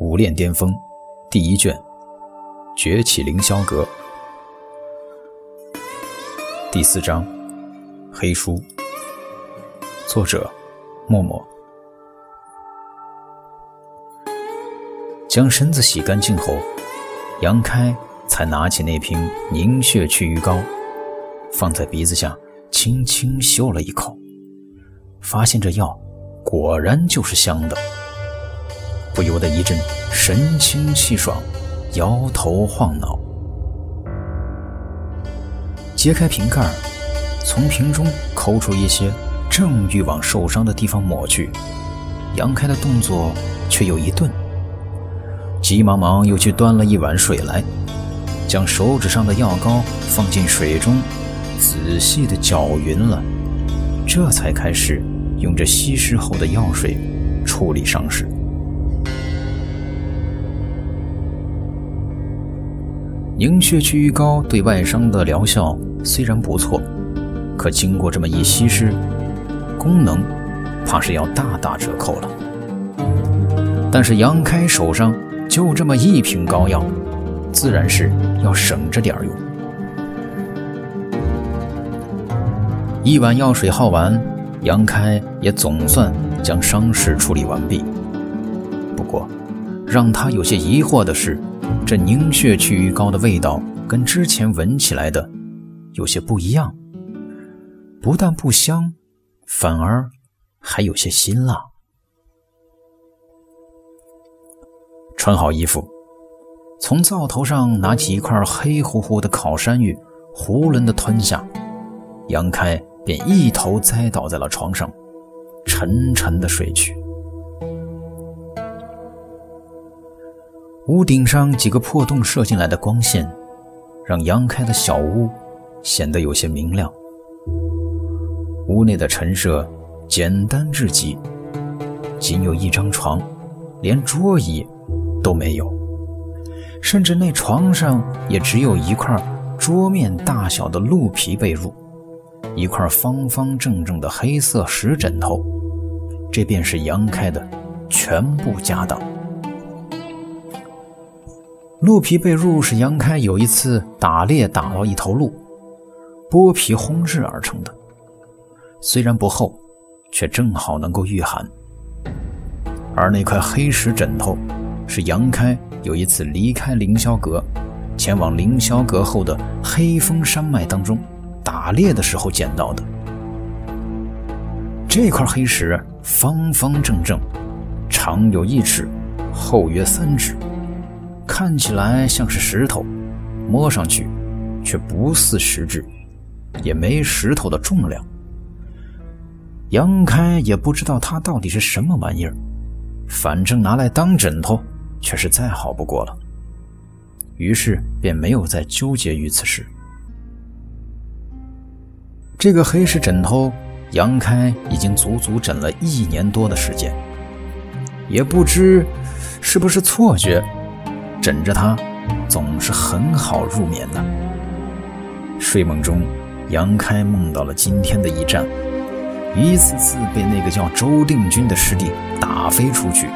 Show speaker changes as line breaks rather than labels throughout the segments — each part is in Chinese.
武炼巅峰第一卷，崛起凌霄阁第四章，黑书。作者：默默。将身子洗干净后，杨开才拿起那瓶凝血祛瘀膏，放在鼻子下，轻轻嗅了一口，发现这药果然就是香的。不由得一阵神清气爽，摇头晃脑。揭开瓶盖，从瓶中抠出一些，正欲往受伤的地方抹去，杨开的动作却又一顿，急忙忙又去端了一碗水来，将手指上的药膏放进水中，仔细的搅匀了，这才开始用这稀释后的药水处理伤势。凝血祛瘀膏对外伤的疗效虽然不错，可经过这么一稀释，功能怕是要大打折扣了。但是杨开手上就这么一瓶膏药，自然是要省着点用。一碗药水耗完，杨开也总算将伤势处理完毕。不过，让他有些疑惑的是。这凝血祛瘀膏的味道跟之前闻起来的有些不一样，不但不香，反而还有些辛辣。穿好衣服，从灶头上拿起一块黑乎乎的烤山芋，囫囵的吞下，杨开便一头栽倒在了床上，沉沉的睡去。屋顶上几个破洞射进来的光线，让杨开的小屋显得有些明亮。屋内的陈设简单至极，仅有一张床，连桌椅都没有，甚至那床上也只有一块桌面大小的鹿皮被褥，一块方方正正的黑色石枕头，这便是杨开的全部家当。鹿皮被褥是杨开有一次打猎打到一头鹿，剥皮烘制而成的。虽然不厚，却正好能够御寒。而那块黑石枕头，是杨开有一次离开凌霄阁，前往凌霄阁后的黑风山脉当中打猎的时候捡到的。这块黑石方方正正，长有一尺，厚约三指。看起来像是石头，摸上去却不似石质，也没石头的重量。杨开也不知道它到底是什么玩意儿，反正拿来当枕头却是再好不过了。于是便没有再纠结于此事。这个黑石枕头，杨开已经足足枕了一年多的时间，也不知是不是错觉。枕着它，总是很好入眠的。睡梦中，杨开梦到了今天的一战，一次次被那个叫周定军的师弟打飞出去，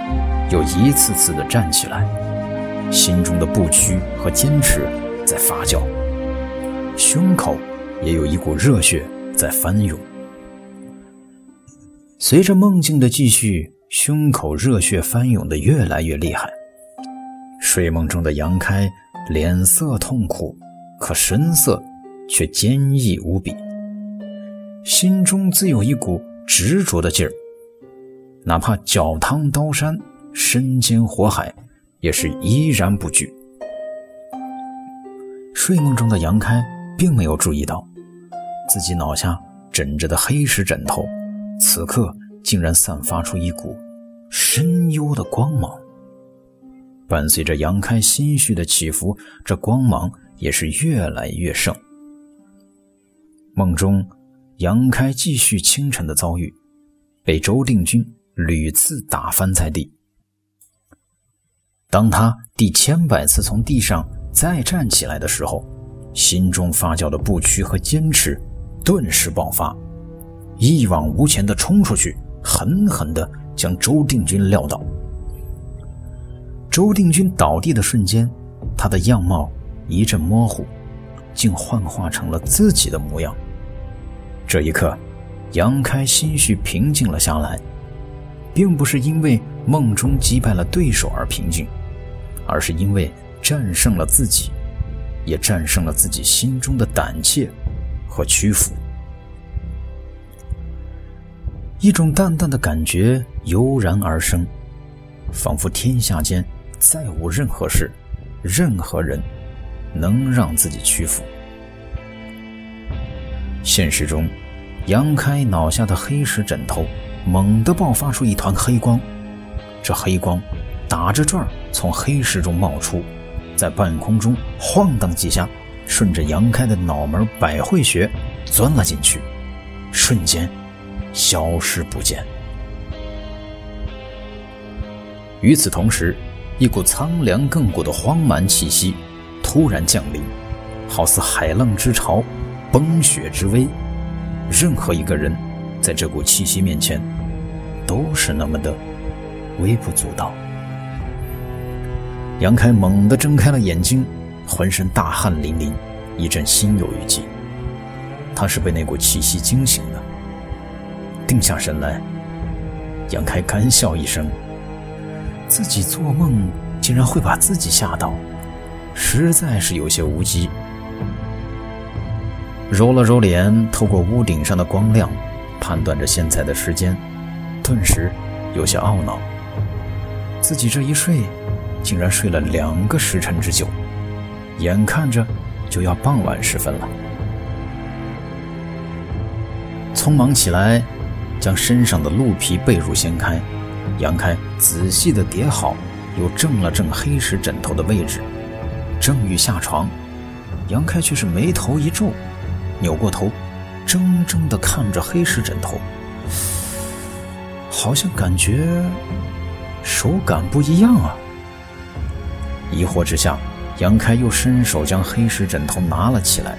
又一次次的站起来，心中的不屈和坚持在发酵，胸口也有一股热血在翻涌。随着梦境的继续，胸口热血翻涌的越来越厉害。睡梦中的杨开脸色痛苦，可神色却坚毅无比，心中自有一股执着的劲儿。哪怕脚趟刀山，身兼火海，也是依然不惧。睡梦中的杨开并没有注意到，自己脑下枕着的黑石枕头，此刻竟然散发出一股深幽的光芒。伴随着杨开心绪的起伏，这光芒也是越来越盛。梦中，杨开继续清晨的遭遇，被周定军屡次打翻在地。当他第千百次从地上再站起来的时候，心中发酵的不屈和坚持顿时爆发，一往无前的冲出去，狠狠地将周定军撂倒。周定军倒地的瞬间，他的样貌一阵模糊，竟幻化成了自己的模样。这一刻，杨开心绪平静了下来，并不是因为梦中击败了对手而平静，而是因为战胜了自己，也战胜了自己心中的胆怯和屈服。一种淡淡的感觉油然而生，仿佛天下间再无任何事、任何人能让自己屈服。现实中，杨开脑下的黑石枕头猛地爆发出一团黑光，这黑光打着转从黑石中冒出，在半空中晃荡几下，顺着杨开的脑门百会穴钻了进去，瞬间。消失不见。与此同时，一股苍凉亘古的荒蛮气息突然降临，好似海浪之潮、崩雪之威。任何一个人在这股气息面前，都是那么的微不足道。杨开猛地睁开了眼睛，浑身大汗淋漓，一阵心有余悸。他是被那股气息惊醒的。定下神来，杨开干笑一声，自己做梦竟然会把自己吓到，实在是有些无稽。揉了揉脸，透过屋顶上的光亮，判断着现在的时间，顿时有些懊恼，自己这一睡，竟然睡了两个时辰之久，眼看着就要傍晚时分了，匆忙起来。将身上的鹿皮被褥掀开，杨开仔细的叠好，又正了正黑石枕头的位置。正欲下床，杨开却是眉头一皱，扭过头，怔怔的看着黑石枕头，好像感觉手感不一样啊。疑惑之下，杨开又伸手将黑石枕头拿了起来，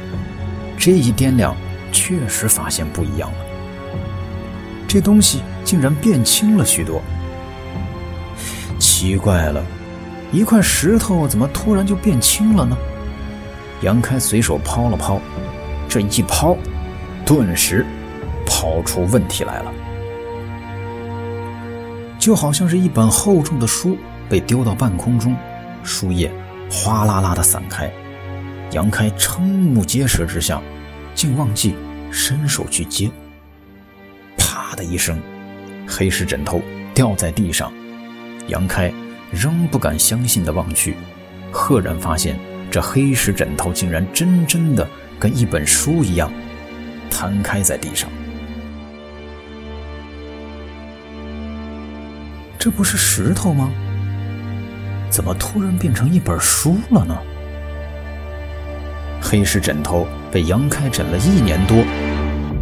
这一掂量，确实发现不一样了。这东西竟然变轻了许多，奇怪了，一块石头怎么突然就变轻了呢？杨开随手抛了抛，这一抛，顿时抛出问题来了，就好像是一本厚重的书被丢到半空中，书页哗啦啦的散开，杨开瞠目结舌之下，竟忘记伸手去接。啪的一声，黑石枕头掉在地上，杨开仍不敢相信的望去，赫然发现这黑石枕头竟然真真的跟一本书一样，摊开在地上。这不是石头吗？怎么突然变成一本书了呢？黑石枕头被杨开枕了一年多，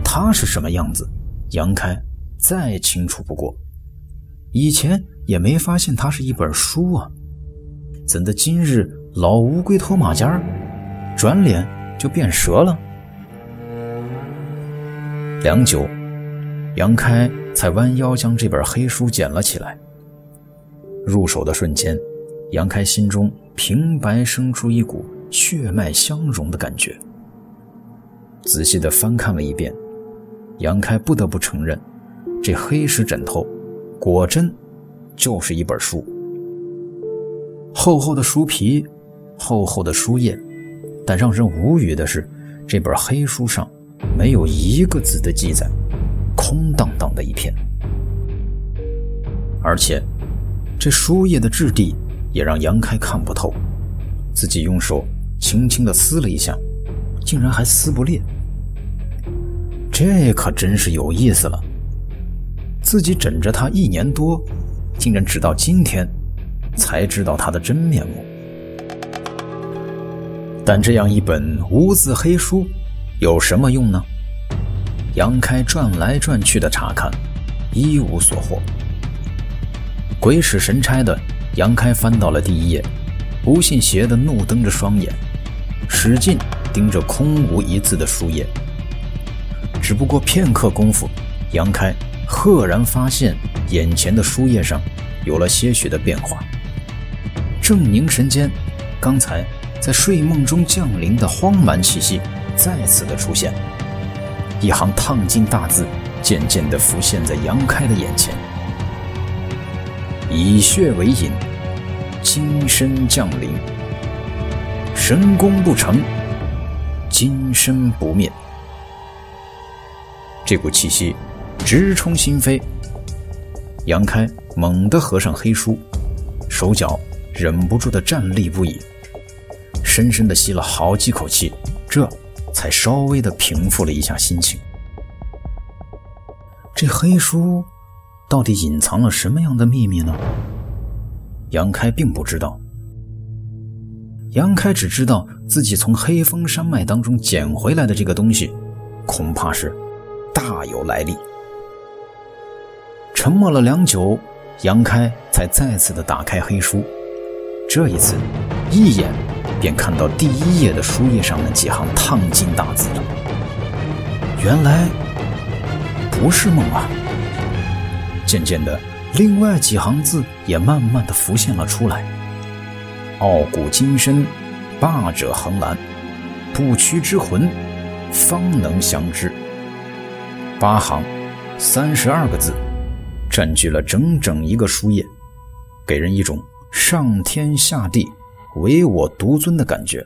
它是什么样子？杨开再清楚不过，以前也没发现它是一本书啊，怎的今日老乌龟脱马甲，转脸就变蛇了？良久，杨开才弯腰将这本黑书捡了起来。入手的瞬间，杨开心中平白生出一股血脉相融的感觉。仔细的翻看了一遍。杨开不得不承认，这黑石枕头果真就是一本书。厚厚的书皮，厚厚的书页，但让人无语的是，这本黑书上没有一个字的记载，空荡荡的一片。而且，这书页的质地也让杨开看不透，自己用手轻轻的撕了一下，竟然还撕不裂。这可真是有意思了。自己枕着他一年多，竟然直到今天才知道他的真面目。但这样一本无字黑书有什么用呢？杨开转来转去的查看，一无所获。鬼使神差的，杨开翻到了第一页，不信邪的怒瞪着双眼，使劲盯着空无一字的书页。只不过片刻功夫，杨开赫然发现眼前的书页上有了些许的变化。正凝神间，刚才在睡梦中降临的荒蛮气息再次的出现，一行烫金大字渐渐的浮现在杨开的眼前：“以血为引，金身降临。神功不成，金身不灭。”这股气息直冲心扉，杨开猛地合上黑书，手脚忍不住的站立不已，深深的吸了好几口气，这才稍微的平复了一下心情。这黑书到底隐藏了什么样的秘密呢？杨开并不知道。杨开只知道自己从黑风山脉当中捡回来的这个东西，恐怕是。大有来历。沉默了良久，杨开才再次的打开黑书。这一次，一眼便看到第一页的书页上那几行烫金大字了。原来不是梦啊！渐渐的，另外几行字也慢慢的浮现了出来：“傲骨金身，霸者横拦，不屈之魂，方能降之。”八行，三十二个字，占据了整整一个书页，给人一种上天下地唯我独尊的感觉，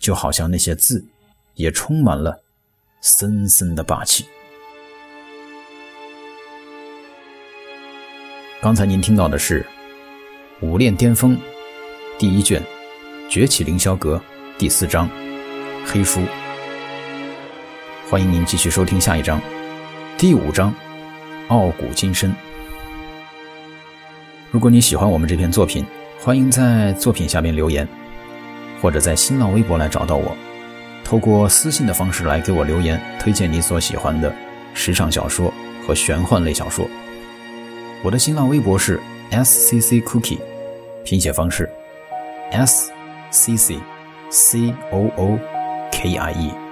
就好像那些字也充满了森森的霸气。刚才您听到的是《武炼巅峰》第一卷《崛起凌霄阁》第四章《黑书》。欢迎您继续收听下一章，第五章《傲骨金身》。如果你喜欢我们这篇作品，欢迎在作品下面留言，或者在新浪微博来找到我，透过私信的方式来给我留言，推荐你所喜欢的时尚小说和玄幻类小说。我的新浪微博是 s c c cookie，拼写方式 s c c c o o k i e。